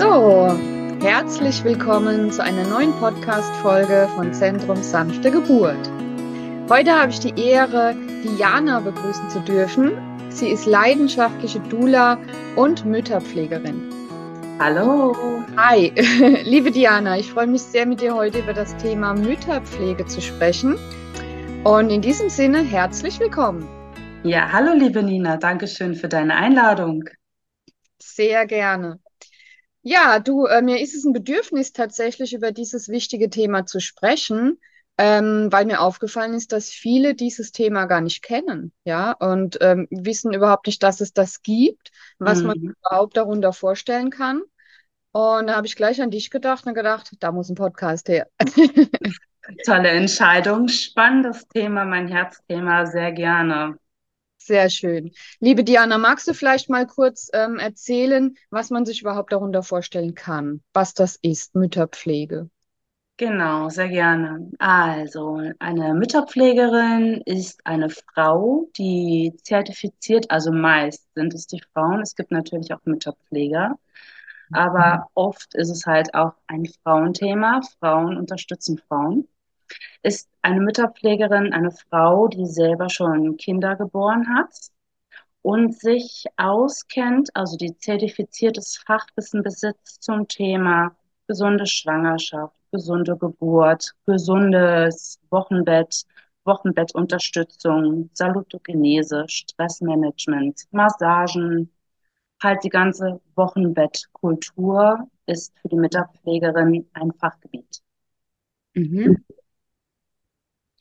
So, herzlich willkommen zu einer neuen Podcast-Folge von Zentrum Sanfte Geburt. Heute habe ich die Ehre, Diana begrüßen zu dürfen. Sie ist leidenschaftliche Doula und Mütterpflegerin. Hallo. Hi, liebe Diana, ich freue mich sehr, mit dir heute über das Thema Mütterpflege zu sprechen. Und in diesem Sinne, herzlich willkommen. Ja, hallo, liebe Nina, danke schön für deine Einladung. Sehr gerne. Ja, du, äh, mir ist es ein Bedürfnis tatsächlich über dieses wichtige Thema zu sprechen, ähm, weil mir aufgefallen ist, dass viele dieses Thema gar nicht kennen, ja, und ähm, wissen überhaupt nicht, dass es das gibt, was mhm. man überhaupt darunter vorstellen kann. Und da habe ich gleich an dich gedacht und gedacht, da muss ein Podcast her. Tolle Entscheidung, spannendes Thema, mein Herzthema, sehr gerne. Sehr schön. Liebe Diana, magst du vielleicht mal kurz ähm, erzählen, was man sich überhaupt darunter vorstellen kann, was das ist, Mütterpflege? Genau, sehr gerne. Also, eine Mütterpflegerin ist eine Frau, die zertifiziert, also meist sind es die Frauen. Es gibt natürlich auch Mütterpfleger, aber oft ist es halt auch ein Frauenthema. Frauen unterstützen Frauen ist eine Mütterpflegerin, eine Frau, die selber schon Kinder geboren hat und sich auskennt, also die zertifiziertes Fachwissen besitzt zum Thema gesunde Schwangerschaft, gesunde Geburt, gesundes Wochenbett, Wochenbettunterstützung, Salutogenese, Stressmanagement, Massagen, halt die ganze Wochenbettkultur ist für die Mütterpflegerin ein Fachgebiet. Mhm.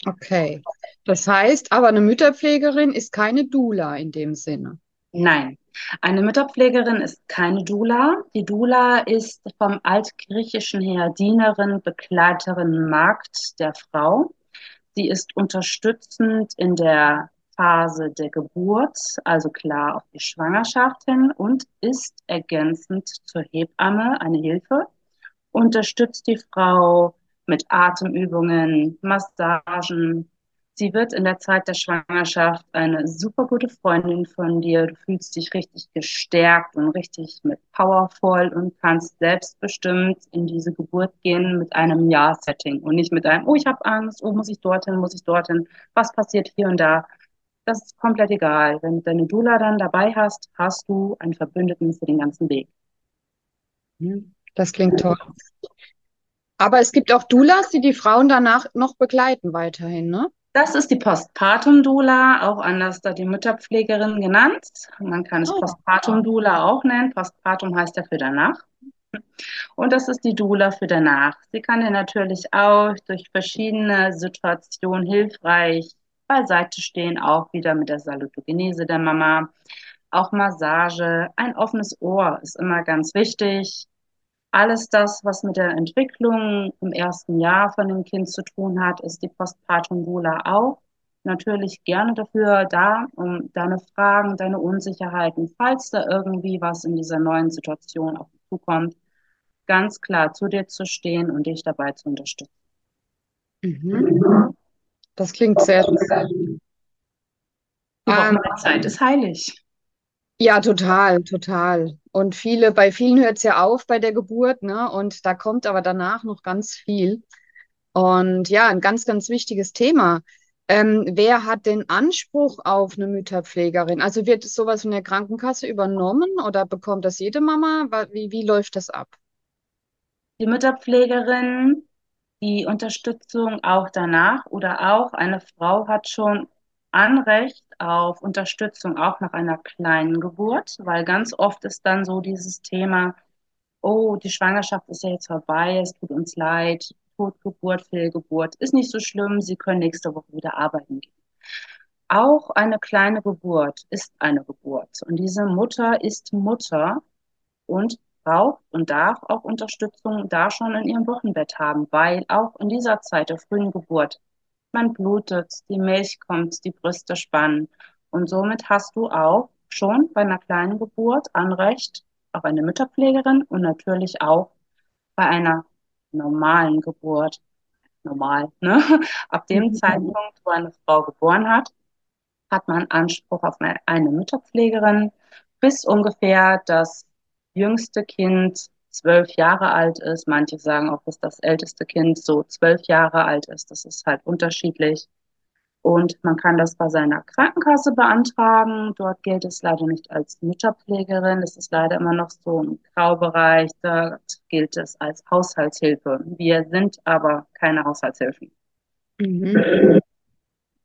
Okay. Das heißt, aber eine Mütterpflegerin ist keine Doula in dem Sinne. Nein, eine Mütterpflegerin ist keine Doula. Die Doula ist vom Altgriechischen her Dienerin, Begleiterin, Magd der Frau. Sie ist unterstützend in der Phase der Geburt, also klar auf die Schwangerschaft hin und ist ergänzend zur Hebamme eine Hilfe, unterstützt die Frau mit Atemübungen, Massagen. Sie wird in der Zeit der Schwangerschaft eine super gute Freundin von dir. Du fühlst dich richtig gestärkt und richtig mit powervoll und kannst selbstbestimmt in diese Geburt gehen mit einem Ja-Setting und nicht mit einem, oh, ich habe Angst, oh, muss ich dorthin, muss ich dorthin, was passiert hier und da. Das ist komplett egal. Wenn du deine Dula dann dabei hast, hast du einen Verbündeten für den ganzen Weg. Hm, das klingt toll. Aber es gibt auch Doulas, die die Frauen danach noch begleiten weiterhin, ne? Das ist die Postpartum-Doula, auch anders da die Mütterpflegerin genannt. Man kann es oh. Postpartum-Doula auch nennen. Postpartum heißt ja für danach. Und das ist die Doula für danach. Sie kann dir natürlich auch durch verschiedene Situationen hilfreich beiseite stehen, auch wieder mit der Salutogenese der Mama. Auch Massage, ein offenes Ohr ist immer ganz wichtig alles das, was mit der Entwicklung im ersten Jahr von dem Kind zu tun hat, ist die Postpartum Doula auch. Natürlich gerne dafür da, um deine Fragen, deine Unsicherheiten, falls da irgendwie was in dieser neuen Situation auf dich zukommt, ganz klar zu dir zu stehen und dich dabei zu unterstützen. Mhm. Das klingt sehr, sehr. Die ähm, Zeit ist heilig. Ja, total, total. Und viele, bei vielen hört es ja auf bei der Geburt, ne? Und da kommt aber danach noch ganz viel. Und ja, ein ganz, ganz wichtiges Thema. Ähm, wer hat den Anspruch auf eine Mütterpflegerin? Also wird sowas von der Krankenkasse übernommen oder bekommt das jede Mama? Wie, wie läuft das ab? Die Mütterpflegerin, die Unterstützung auch danach oder auch eine Frau hat schon Anrecht auf Unterstützung auch nach einer kleinen Geburt, weil ganz oft ist dann so dieses Thema, oh, die Schwangerschaft ist ja jetzt vorbei, es tut uns leid, Totgeburt, Fehlgeburt, ist nicht so schlimm, Sie können nächste Woche wieder arbeiten gehen. Auch eine kleine Geburt ist eine Geburt und diese Mutter ist Mutter und braucht und darf auch Unterstützung da schon in ihrem Wochenbett haben, weil auch in dieser Zeit der frühen Geburt man blutet, die Milch kommt, die Brüste spannen. Und somit hast du auch schon bei einer kleinen Geburt Anrecht auf eine Mütterpflegerin und natürlich auch bei einer normalen Geburt. Normal, ne? Ab dem mhm. Zeitpunkt, wo eine Frau geboren hat, hat man Anspruch auf eine Mütterpflegerin, bis ungefähr das jüngste Kind zwölf Jahre alt ist. Manche sagen auch, dass das älteste Kind so zwölf Jahre alt ist. Das ist halt unterschiedlich. Und man kann das bei seiner Krankenkasse beantragen. Dort gilt es leider nicht als Mutterpflegerin. Es ist leider immer noch so ein Graubereich. Da gilt es als Haushaltshilfe. Wir sind aber keine Haushaltshilfen. Mhm.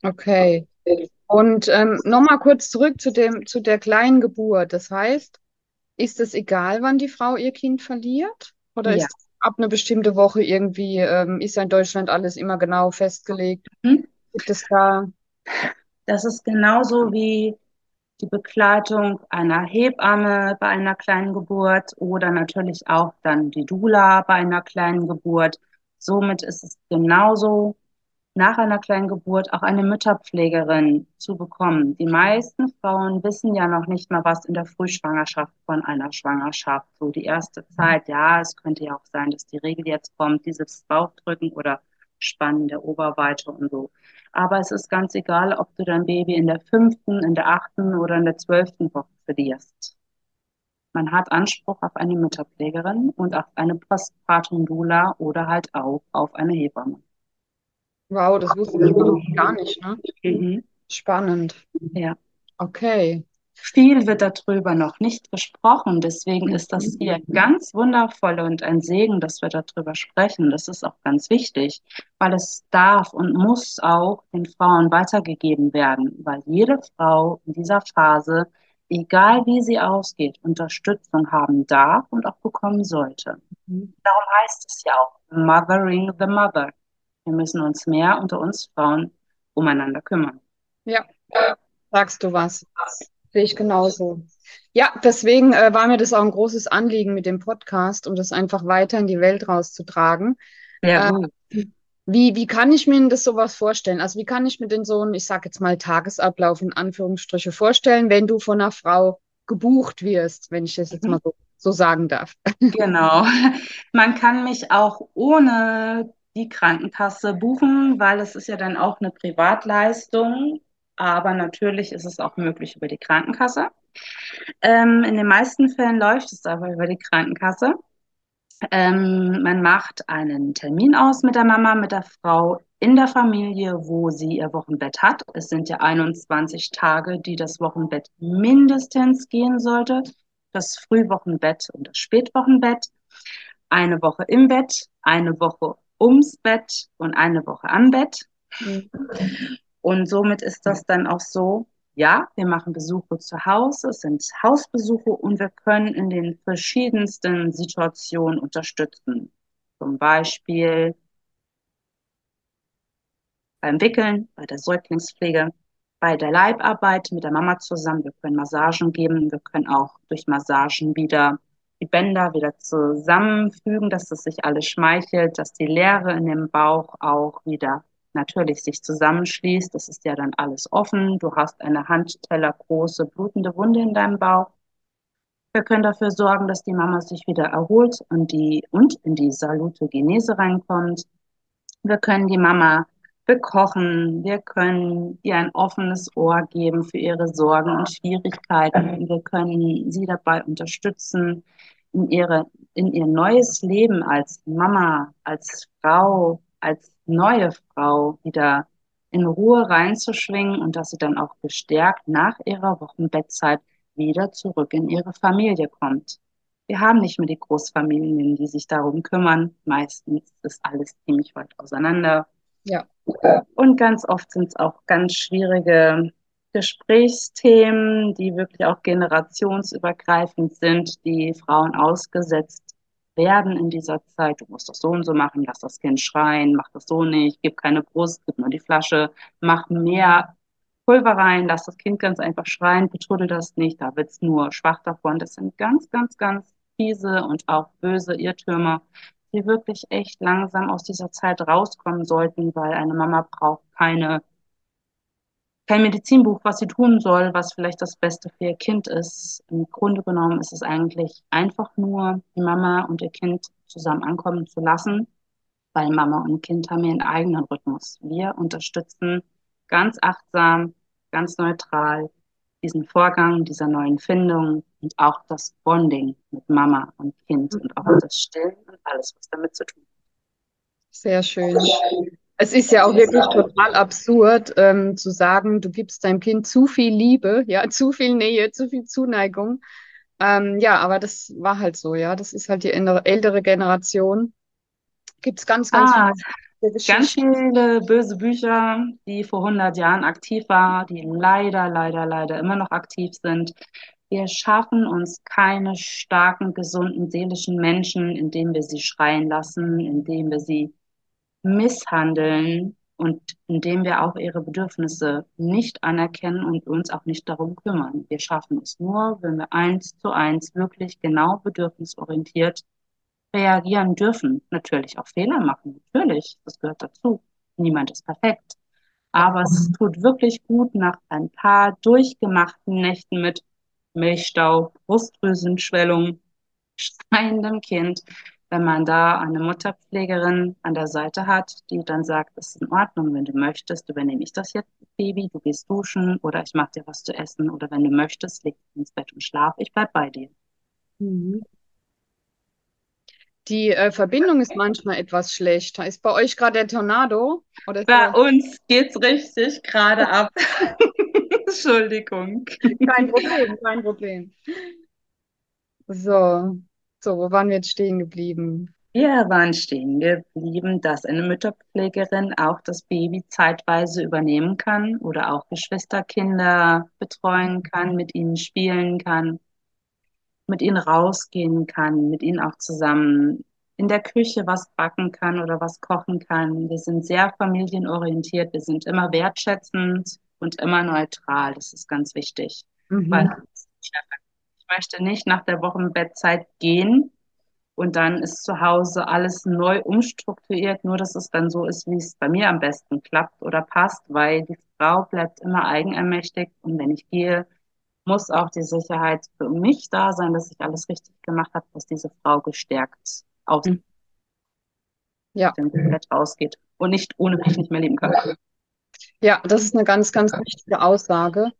Okay. Und ähm, nochmal kurz zurück zu dem, zu der kleinen Geburt. Das heißt, ist es egal, wann die Frau ihr Kind verliert? Oder Ja. ist ab einer bestimmten Woche irgendwie, ähm, ist ja in Deutschland alles immer genau festgelegt? Mhm. Gibt es da? Das ist genauso wie die Begleitung einer Hebamme bei einer kleinen Geburt oder natürlich auch dann die Doula bei einer kleinen Geburt. Somit ist es genauso nach einer kleinen Geburt auch eine Mütterpflegerin zu bekommen. Die meisten Frauen wissen ja noch nicht mal was in der Frühschwangerschaft von einer Schwangerschaft. So die erste Zeit, ja, es könnte ja auch sein, dass die Regel jetzt kommt, dieses Bauchdrücken oder Spannen der Oberweite und so. Aber es ist ganz egal, ob du dein Baby in der fünften, in der achten oder in der zwölften Woche verlierst. Man hat Anspruch auf eine Mütterpflegerin und auf eine Postpartum-Doula oder halt auch auf eine Hebamme. Wow, das wusste ich noch gar nicht, ne? Mhm. Spannend. Ja. Okay. Viel wird darüber noch nicht gesprochen, deswegen ist das hier ganz wundervoll und ein Segen, dass wir darüber sprechen. Das ist auch ganz wichtig, weil es darf und muss auch den Frauen weitergegeben werden, weil jede Frau in dieser Phase, egal wie sie ausgeht, Unterstützung haben darf und auch bekommen sollte. Mhm. Darum heißt es ja auch Mothering the Mother. Wir müssen uns mehr unter uns Frauen umeinander kümmern. Ja, sagst du was? Sehe ich genauso. Ja, deswegen äh, war mir das auch ein großes Anliegen mit dem Podcast, um das einfach weiter in die Welt rauszutragen. Ja, Äh. Wie, wie kann ich mir das sowas vorstellen? Also wie kann ich mir denn so einen, ich sag jetzt mal, Tagesablauf in Anführungsstriche vorstellen, wenn du von einer Frau gebucht wirst, wenn ich das jetzt mal so, so sagen darf? Genau. Man kann mich auch ohne die Krankenkasse buchen, weil es ist ja dann auch eine Privatleistung. Aber natürlich ist es auch möglich über die Krankenkasse. Ähm, in den meisten Fällen läuft es aber über die Krankenkasse. Ähm, man macht einen Termin aus mit der Mama, mit der Frau in der Familie, wo sie ihr Wochenbett hat. Es sind ja 21 Tage, die das Wochenbett mindestens gehen sollte. Das Frühwochenbett und das Spätwochenbett. Eine Woche im Bett, eine Woche ums Bett und eine Woche am Bett. Mhm. Und somit ist das dann auch so, ja, wir machen Besuche zu Hause, es sind Hausbesuche und wir können in den verschiedensten Situationen unterstützen. Zum Beispiel beim Wickeln, bei der Säuglingspflege, bei der Leibarbeit mit der Mama zusammen. Wir können Massagen geben, wir können auch durch Massagen wieder die Bänder wieder zusammenfügen, dass es sich alles schmeichelt, dass die Leere in dem Bauch auch wieder natürlich sich zusammenschließt. Das ist ja dann alles offen. Du hast eine handtellergroße blutende Wunde in deinem Bauch. Wir können dafür sorgen, dass die Mama sich wieder erholt und, die, und in die Salutogenese reinkommt. Wir können die Mama bekochen. Wir können ihr ein offenes Ohr geben für ihre Sorgen und Schwierigkeiten. Wir können sie dabei unterstützen, in, ihre, in ihr neues Leben als Mama, als Frau, als neue Frau wieder in Ruhe reinzuschwingen und dass sie dann auch gestärkt nach ihrer Wochenbettzeit wieder zurück in ihre Familie kommt. Wir haben nicht mehr die Großfamilien, die sich darum kümmern. Meistens ist alles ziemlich weit auseinander. Ja. Und ganz oft sind es auch ganz schwierige Gesprächsthemen, die wirklich auch generationsübergreifend sind, die Frauen ausgesetzt werden in dieser Zeit. Du musst das so und so machen, lass das Kind schreien, mach das so nicht, gib keine Brust, gib nur die Flasche, mach mehr Pulver rein, lass das Kind ganz einfach schreien, betuddel das nicht, da wird's nur schwach davon. Das sind ganz, ganz, ganz fiese und auch böse Irrtümer, die wirklich echt langsam aus dieser Zeit rauskommen sollten, weil eine Mama braucht keine, kein Medizinbuch, was sie tun soll, was vielleicht das Beste für ihr Kind ist. Im Grunde genommen ist es eigentlich einfach nur, die Mama und ihr Kind zusammen ankommen zu lassen, weil Mama und Kind haben ihren eigenen Rhythmus. Wir unterstützen ganz achtsam, ganz neutral diesen Vorgang dieser neuen Findung und auch das Bonding mit Mama und Kind und auch das Stillen und alles, was damit zu tun hat. Sehr schön. Es ist ja auch wirklich total absurd, ähm, zu sagen, du gibst deinem Kind zu viel Liebe, ja, zu viel Nähe, zu viel Zuneigung. Ähm, ja, aber das war halt so, ja. Das ist halt die ältere Generation. Gibt es ganz, ganz Ah, viele ganz viele böse Bücher, die vor 100 Jahren aktiv waren, die leider, leider, leider immer noch aktiv sind. Wir schaffen uns keine starken, gesunden, seelischen Menschen, indem wir sie schreien lassen, indem wir sie misshandeln und indem wir auch ihre Bedürfnisse nicht anerkennen und uns auch nicht darum kümmern. Wir schaffen es nur, wenn wir eins zu eins wirklich genau bedürfnisorientiert reagieren dürfen. Natürlich auch Fehler machen, natürlich, das gehört dazu. Niemand ist perfekt. Aber es tut wirklich gut nach ein paar durchgemachten Nächten mit Milchstau, Brustdrüsenschwellung, schreiendem Kind, wenn man da eine Mutterpflegerin an der Seite hat, die dann sagt, es ist in Ordnung, wenn du möchtest, übernehme ich das jetzt, Baby, du gehst duschen oder ich mache dir was zu essen oder wenn du möchtest, leg dich ins Bett und schlaf, ich bleib bei dir. Mhm. Die äh, Verbindung ist manchmal etwas schlecht. Ist bei euch gerade der Tornado? Oder Bei uns geht's richtig gerade ab. Entschuldigung. Kein Problem, kein Problem. So, so, wo waren wir jetzt stehen geblieben? Wir waren stehen geblieben, dass eine Mütterpflegerin auch das Baby zeitweise übernehmen kann oder auch Geschwisterkinder betreuen kann, mit ihnen spielen kann, mit ihnen rausgehen kann, mit ihnen auch zusammen in der Küche was backen kann oder was kochen kann. Wir sind sehr familienorientiert, wir sind immer wertschätzend und immer neutral. Das ist ganz wichtig, weil Mhm. ich möchte nicht nach der Wochenbettzeit gehen und dann ist zu Hause alles neu umstrukturiert, nur dass es dann so ist, wie es bei mir am besten klappt oder passt, weil die Frau bleibt immer eigenermächtig und wenn ich gehe, muss auch die Sicherheit für mich da sein, dass ich alles richtig gemacht habe, dass diese Frau gestärkt aus Mhm. Ja, dem Bett rausgeht und nicht ohne mich nicht mehr leben kann. ja, das ist eine ganz, ganz wichtige Aussage.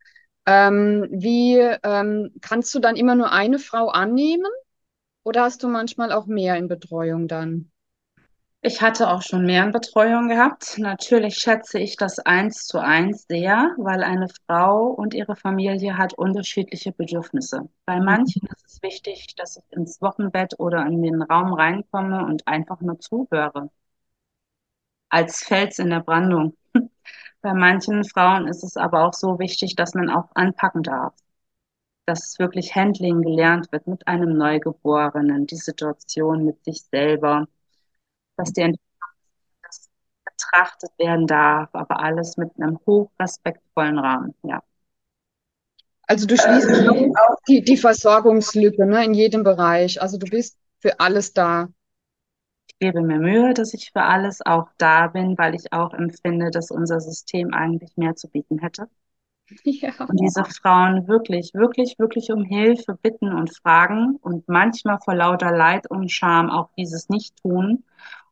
Ähm, wie ähm, kannst du dann immer nur eine Frau annehmen oder hast du manchmal auch mehr in Betreuung dann? Ich hatte auch schon mehr in Betreuung gehabt. Natürlich schätze ich das eins zu eins sehr, weil eine Frau und ihre Familie hat unterschiedliche Bedürfnisse. Bei Mhm. manchen ist es wichtig, dass ich ins Wochenbett oder in den Raum reinkomme und einfach nur zuhöre, als Fels in der Brandung. Bei manchen Frauen ist es aber auch so wichtig, dass man auch anpacken darf, dass wirklich Handling gelernt wird mit einem Neugeborenen, die Situation mit sich selber, dass die das betrachtet werden darf, aber alles mit einem hochrespektvollen Rahmen. Ja, Also du schließt auch die, die Versorgungslücke, ne, in jedem Bereich. Also du bist für alles da. ich gebe mir Mühe, dass ich für alles auch da bin, weil ich auch empfinde, dass unser System eigentlich mehr zu bieten hätte. Ja. Und diese Frauen wirklich, wirklich, wirklich um Hilfe bitten und fragen und manchmal vor lauter Leid und Scham auch dieses nicht tun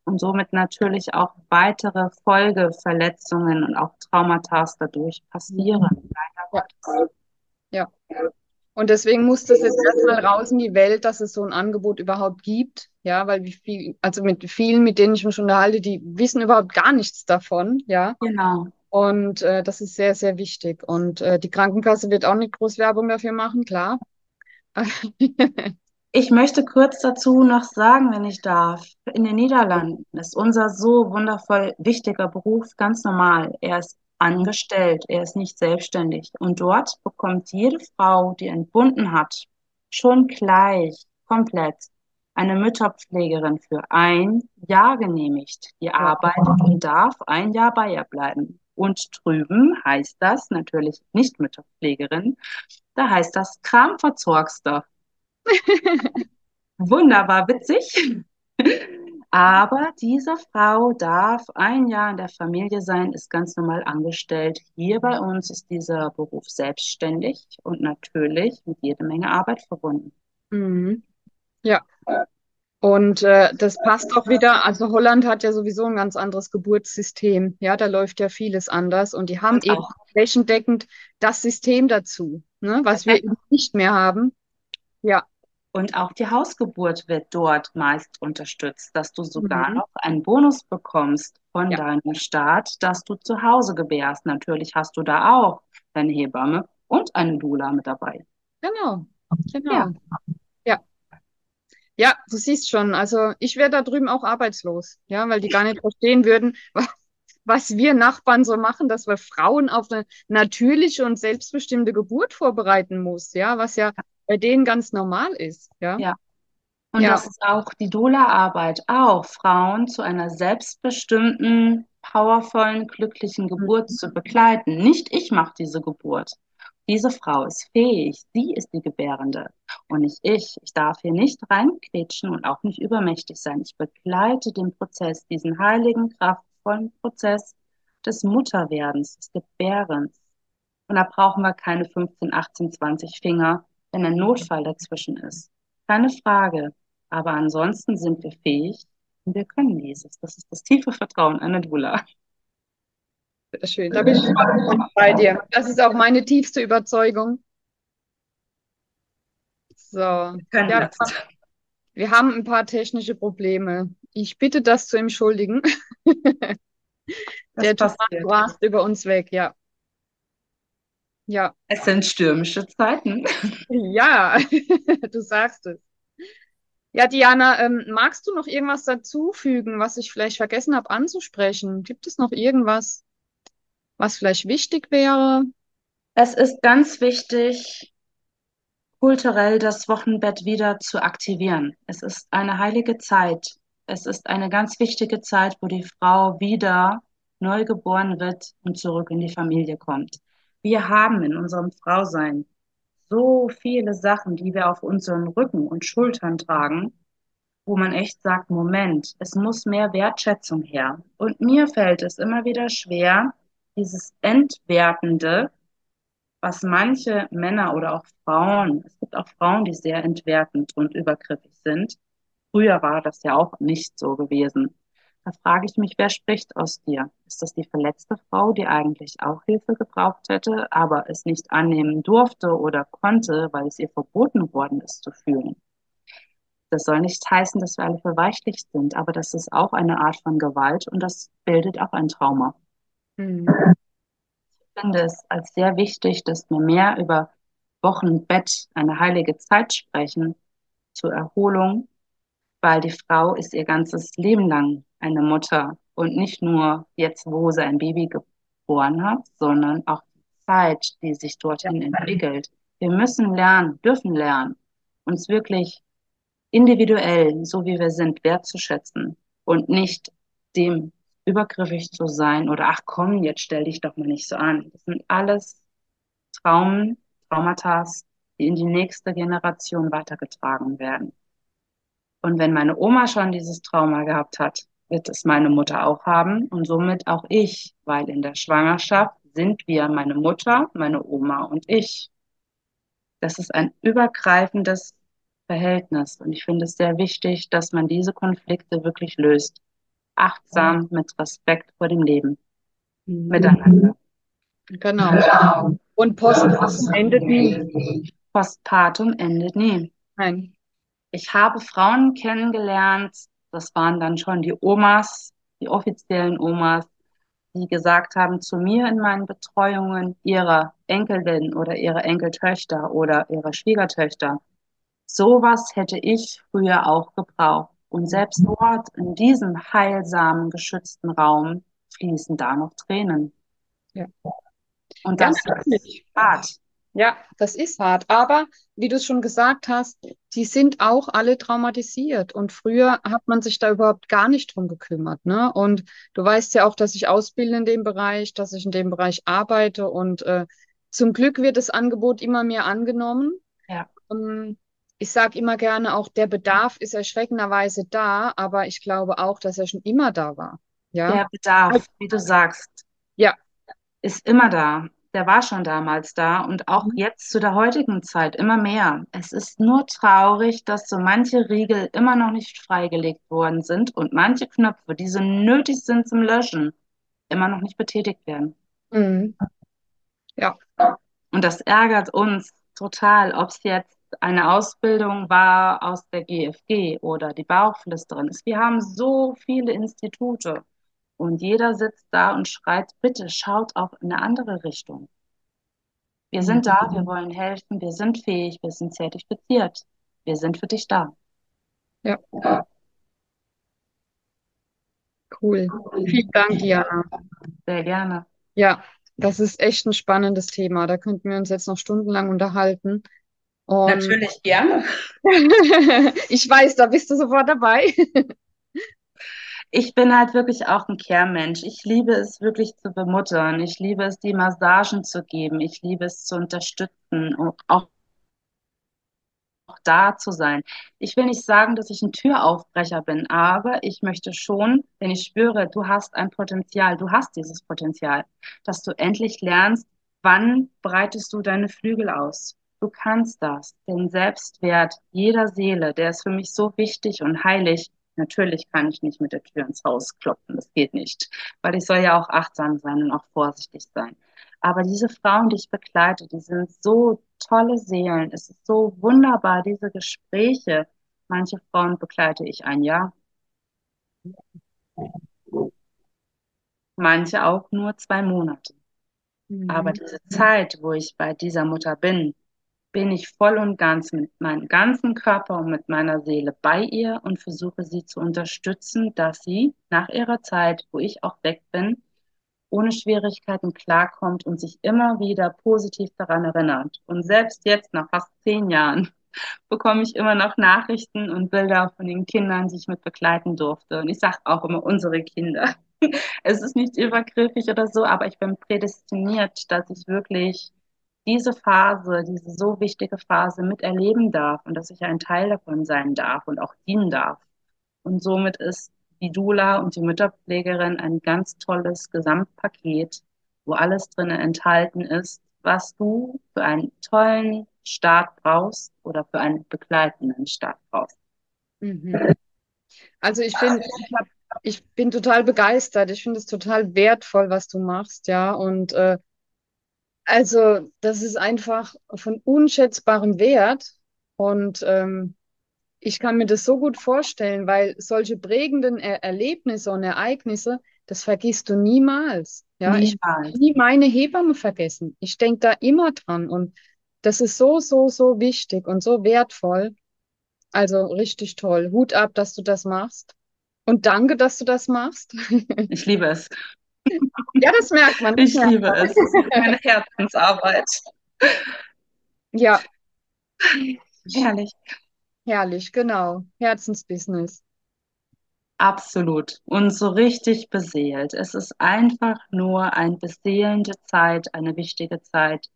und somit natürlich auch weitere Folgeverletzungen und auch Traumata dadurch passieren. Ja, ja. Und deswegen muss das jetzt erstmal raus in die Welt, dass es so ein Angebot überhaupt gibt. Ja, weil wie viel, also mit vielen, mit denen ich mich unterhalte, die wissen überhaupt gar nichts davon. Ja. Genau. Und äh, das ist sehr, sehr wichtig. Und äh, die Krankenkasse wird auch nicht groß Werbung dafür machen, klar. Ich möchte kurz dazu noch sagen, wenn ich darf. In den Niederlanden ist unser so wundervoll wichtiger Beruf ganz normal. Er ist angestellt, er ist nicht selbstständig. Und dort bekommt jede Frau, die entbunden hat, schon gleich komplett eine Mütterpflegerin für ein Jahr genehmigt. Die arbeitet und darf ein Jahr bei ihr bleiben. Und drüben heißt das natürlich nicht Mütterpflegerin, da heißt das Kramversorgster. Wunderbar witzig. Aber diese Frau darf ein Jahr in der Familie sein, ist ganz normal angestellt. Hier bei uns ist dieser Beruf selbstständig und natürlich mit jede Menge Arbeit verbunden. Mhm. Ja. Und äh, das passt auch wieder. Also Holland hat ja sowieso ein ganz anderes Geburtssystem. Ja, da läuft ja vieles anders. Und die haben Und eben auch, flächendeckend das System dazu, ne, was wir eben nicht mehr haben. Ja. Und auch die Hausgeburt wird dort meist unterstützt, dass du sogar Mhm. noch einen Bonus bekommst von Ja, deinem Staat, dass du zu Hause gebärst. Natürlich hast du da auch deine Hebamme und eine Doula mit dabei. genau. Ja, Genau. Ja. Ja, du siehst schon, also ich wäre da drüben auch arbeitslos, ja, weil die gar nicht verstehen würden, was wir Nachbarn so machen, dass wir Frauen auf eine natürliche und selbstbestimmte Geburt vorbereiten muss, ja, was ja bei denen ganz normal ist, ja. ja. Und Ja. das ist auch die Doula-Arbeit, auch Frauen zu einer selbstbestimmten, powervollen, glücklichen Geburt zu begleiten. Nicht ich mache diese Geburt. Diese Frau ist fähig, sie ist die Gebärende und nicht ich. Ich darf hier nicht reinkrätschen und auch nicht übermächtig sein. Ich begleite den Prozess, diesen heiligen, kraftvollen Prozess des Mutterwerdens, des Gebärens. Und da brauchen wir keine 15, 18, 20 Finger, wenn ein Notfall dazwischen ist. Keine Frage. Aber ansonsten sind wir fähig und wir können dieses. Das ist das tiefe Vertrauen an eine Doula. Sehr schön. Da bin ich bei dir. Das ist auch meine tiefste Überzeugung. So, Wir können ja, das. wir haben ein paar technische Probleme. Ich bitte das zu entschuldigen. Das Der Thomas rast über uns weg, ja. Ja, Es sind stürmische Zeiten. ja, du sagst es. Ja, Diana, ähm, magst du noch irgendwas dazufügen, was ich vielleicht vergessen habe anzusprechen? Gibt es noch irgendwas, was vielleicht wichtig wäre? Es ist ganz wichtig, kulturell das Wochenbett wieder zu aktivieren. Es ist eine heilige Zeit. Es ist eine ganz wichtige Zeit, wo die Frau wieder neu geboren wird und zurück in die Familie kommt. Wir haben in unserem Frausein so viele Sachen, die wir auf unseren Rücken und Schultern tragen, wo man echt sagt, Moment, es muss mehr Wertschätzung her. Und mir fällt es immer wieder schwer, dieses Entwertende, was manche Männer oder auch Frauen, es gibt auch Frauen, die sehr entwertend und übergriffig sind. Früher war das ja auch nicht so gewesen. Da frage ich mich, wer spricht aus dir? Ist das die verletzte Frau, die eigentlich auch Hilfe gebraucht hätte, aber es nicht annehmen durfte oder konnte, weil es ihr verboten worden ist zu fühlen? Das soll nicht heißen, dass wir alle verweichlicht sind, aber das ist auch eine Art von Gewalt und das bildet auch ein Trauma. Hm. Ich finde es als sehr wichtig, dass wir mehr über Wochenbett, eine heilige Zeit sprechen zur Erholung, weil die Frau ist ihr ganzes Leben lang eine Mutter und nicht nur jetzt, wo sie ein Baby geboren hat, sondern auch die Zeit, die sich dorthin entwickelt. Wir müssen lernen, dürfen lernen, uns wirklich individuell, so wie wir sind, wertzuschätzen und nicht dem übergriffig zu sein oder ach komm, jetzt stell dich doch mal nicht so an. Das sind alles Traumen, Traumata, die in die nächste Generation weitergetragen werden. Und wenn meine Oma schon dieses Trauma gehabt hat, wird es meine Mutter auch haben und somit auch ich, weil in der Schwangerschaft sind wir meine Mutter, meine Oma und ich. Das ist ein übergreifendes Verhältnis und ich finde es sehr wichtig, dass man diese Konflikte wirklich löst. Achtsam, mit Respekt vor dem Leben, Mhm. miteinander. Genau. Und Postpartum endet nie. Postpartum endet nie. Nein. Ich habe Frauen kennengelernt, das waren dann schon die Omas, die offiziellen Omas, die gesagt haben zu mir in meinen Betreuungen ihrer Enkelin oder ihrer Enkeltöchter oder ihrer Schwiegertöchter, sowas hätte ich früher auch gebraucht. Und selbst dort, in diesem heilsamen, geschützten Raum, fließen da noch Tränen. Ja. Und das ist natürlich. hart. Ja, das ist hart. Aber wie du es schon gesagt hast, die sind auch alle traumatisiert. Und früher hat man sich da überhaupt gar nicht drum gekümmert, ne? Und du weißt ja auch, dass ich ausbilde in dem Bereich, dass ich in dem Bereich arbeite. Und äh, zum Glück wird das Angebot immer mehr angenommen. Ja. Ähm, ich sage immer gerne auch, der Bedarf ist erschreckenderweise da, aber ich glaube auch, dass er schon immer da war. Ja, Der Bedarf, wie du sagst, ja, ist immer da. Der war schon damals da und auch Mhm. jetzt zu der heutigen Zeit immer mehr. Es ist nur traurig, dass so manche Riegel immer noch nicht freigelegt worden sind und manche Knöpfe, die so nötig sind zum Löschen, immer noch nicht betätigt werden. Mhm. Ja. Und das ärgert uns total, ob es jetzt eine Ausbildung war aus der GfG oder die Bauchflüsterin ist. Wir haben so viele Institute und jeder sitzt da und schreit, bitte schaut auch in eine andere Richtung. Wir sind da, wir wollen helfen, wir sind fähig, wir sind zertifiziert. Wir sind für dich da. Ja, cool. Vielen Dank, Diana. Sehr gerne. Ja, das ist echt ein spannendes Thema. Da könnten wir uns jetzt noch stundenlang unterhalten. Und Natürlich gerne. ich weiß, da bist du sofort dabei. Ich bin halt wirklich auch ein Care-Mensch. Ich liebe es wirklich zu bemuttern. Ich liebe es, die Massagen zu geben. Ich liebe es zu unterstützen und auch auch da zu sein. Ich will nicht sagen, dass ich ein Türaufbrecher bin, aber ich möchte schon, wenn ich spüre, du hast ein Potenzial, du hast dieses Potenzial, dass du endlich lernst, wann breitest du deine Flügel aus. Du kannst das. Den Selbstwert jeder Seele, der ist für mich so wichtig und heilig. Natürlich kann ich nicht mit der Tür ins Haus klopfen, das geht nicht, weil ich soll ja auch achtsam sein und auch vorsichtig sein. Aber diese Frauen, die ich begleite, die sind so tolle Seelen. Es ist so wunderbar, diese Gespräche. Manche Frauen begleite ich ein Jahr, manche auch nur zwei Monate. Aber Mhm. diese Zeit, wo ich bei dieser Mutter bin, bin ich voll und ganz mit meinem ganzen Körper und mit meiner Seele bei ihr und versuche sie zu unterstützen, dass sie nach ihrer Zeit, wo ich auch weg bin, ohne Schwierigkeiten klarkommt und sich immer wieder positiv daran erinnert. Und selbst jetzt, nach fast zehn Jahren, bekomme ich immer noch Nachrichten und Bilder von den Kindern, die ich mit begleiten durfte. Und ich sage auch immer unsere Kinder. Es ist nicht übergriffig oder so, aber ich bin prädestiniert, dass ich wirklich diese Phase, diese so wichtige Phase miterleben darf und dass ich ein Teil davon sein darf und auch dienen darf. Und somit ist die Doula und die Mütterpflegerin ein ganz tolles Gesamtpaket, wo alles drin enthalten ist, was du für einen tollen Start brauchst oder für einen begleitenden Start brauchst. Mhm. Also ich finde, ich hab, ich bin total begeistert. Ich finde es total wertvoll, was du machst, ja. Und äh, also das ist einfach von unschätzbarem Wert. Und ähm, ich kann mir das so gut vorstellen, weil solche prägenden er Erlebnisse und Ereignisse, das vergisst du niemals. Ja, ich Niemals. will nie meine Hebamme vergessen. Ich denke da immer dran. Und das ist so, so, so wichtig und so wertvoll. Also richtig toll. Hut ab, dass du das machst. Und danke, dass du das machst. Ich liebe es. Ja, das merkt man. Das Ich merkt liebe man. es. Meine Herzensarbeit. Ja, Herrlich. herrlich, genau. Herzensbusiness. Absolut. Und so richtig beseelt. Es ist einfach nur eine beseelende Zeit, eine wichtige Zeit.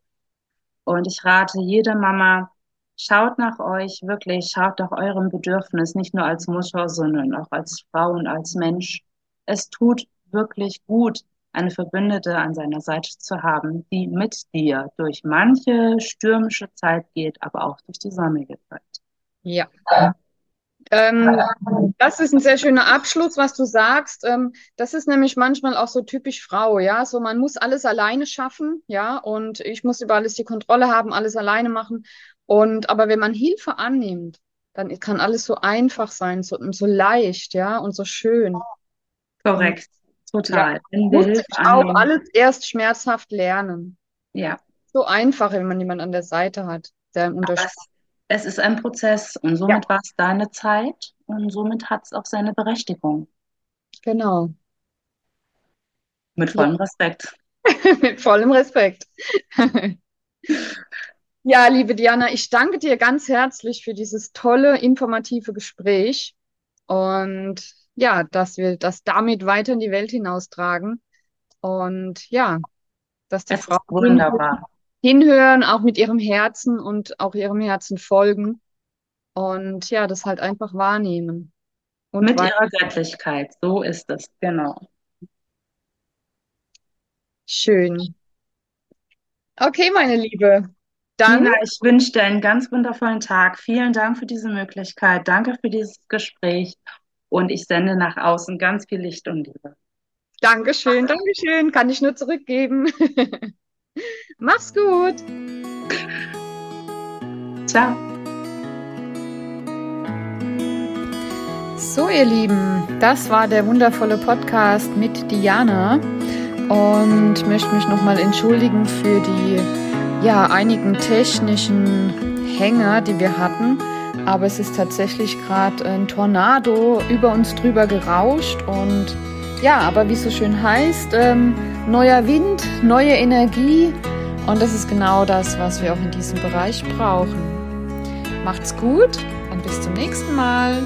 Und ich rate jede Mama, schaut nach euch, wirklich, schaut nach eurem Bedürfnis, nicht nur als Mutter, sondern auch als Frau und als Mensch. Es tut wirklich gut, eine Verbündete an seiner Seite zu haben, die mit dir durch manche stürmische Zeit geht, aber auch durch die sonnige Zeit. Ja. Ähm, das ist ein sehr schöner Abschluss, was du sagst. Ähm, das ist nämlich manchmal auch so typisch Frau, ja. So, man muss alles alleine schaffen, ja, und ich muss über alles die Kontrolle haben, alles alleine machen. Und aber wenn man Hilfe annimmt, dann kann alles so einfach sein, so, so leicht, ja, und so schön. Korrekt. Ja, Total. Wir muss auch alles erst schmerzhaft lernen. Ja. So einfach, wenn man jemanden an der Seite hat, der unterstützt. es, ist ein Prozess und Ja, somit war es deine Zeit und somit hat es auch seine Berechtigung. genau. Mit Ja, vollem Respekt. mit vollem Respekt. Ja, liebe Diana, ich danke dir ganz herzlich für dieses tolle, informative Gespräch und ja, dass wir das damit weiter in die Welt hinaustragen und ja, dass die ist Frauen hinhören, wunderbar. hinhören, auch mit ihrem Herzen und auch ihrem Herzen folgen und ja, das halt einfach wahrnehmen und Mit weiter. ihrer Göttlichkeit. So ist es. Genau. Schön. Okay, meine Liebe. Dann, Nina, ich wünsche dir einen ganz wundervollen Tag. Vielen Dank für diese Möglichkeit. Danke für dieses Gespräch. Und ich sende nach außen ganz viel Licht und Liebe. Dankeschön, Dankeschön. Kann ich nur zurückgeben. Mach's gut. Ciao. So, ihr Lieben, das war der wundervolle Podcast mit Diana und möchte mich nochmal entschuldigen für die ja, einigen technischen Hänger, die wir hatten. Aber es ist tatsächlich gerade ein Tornado über uns drüber gerauscht und ja, aber wie es so schön heißt, ähm, neuer Wind, neue Energie und das ist genau das, was wir auch in diesem Bereich brauchen. Macht's gut und bis zum nächsten Mal.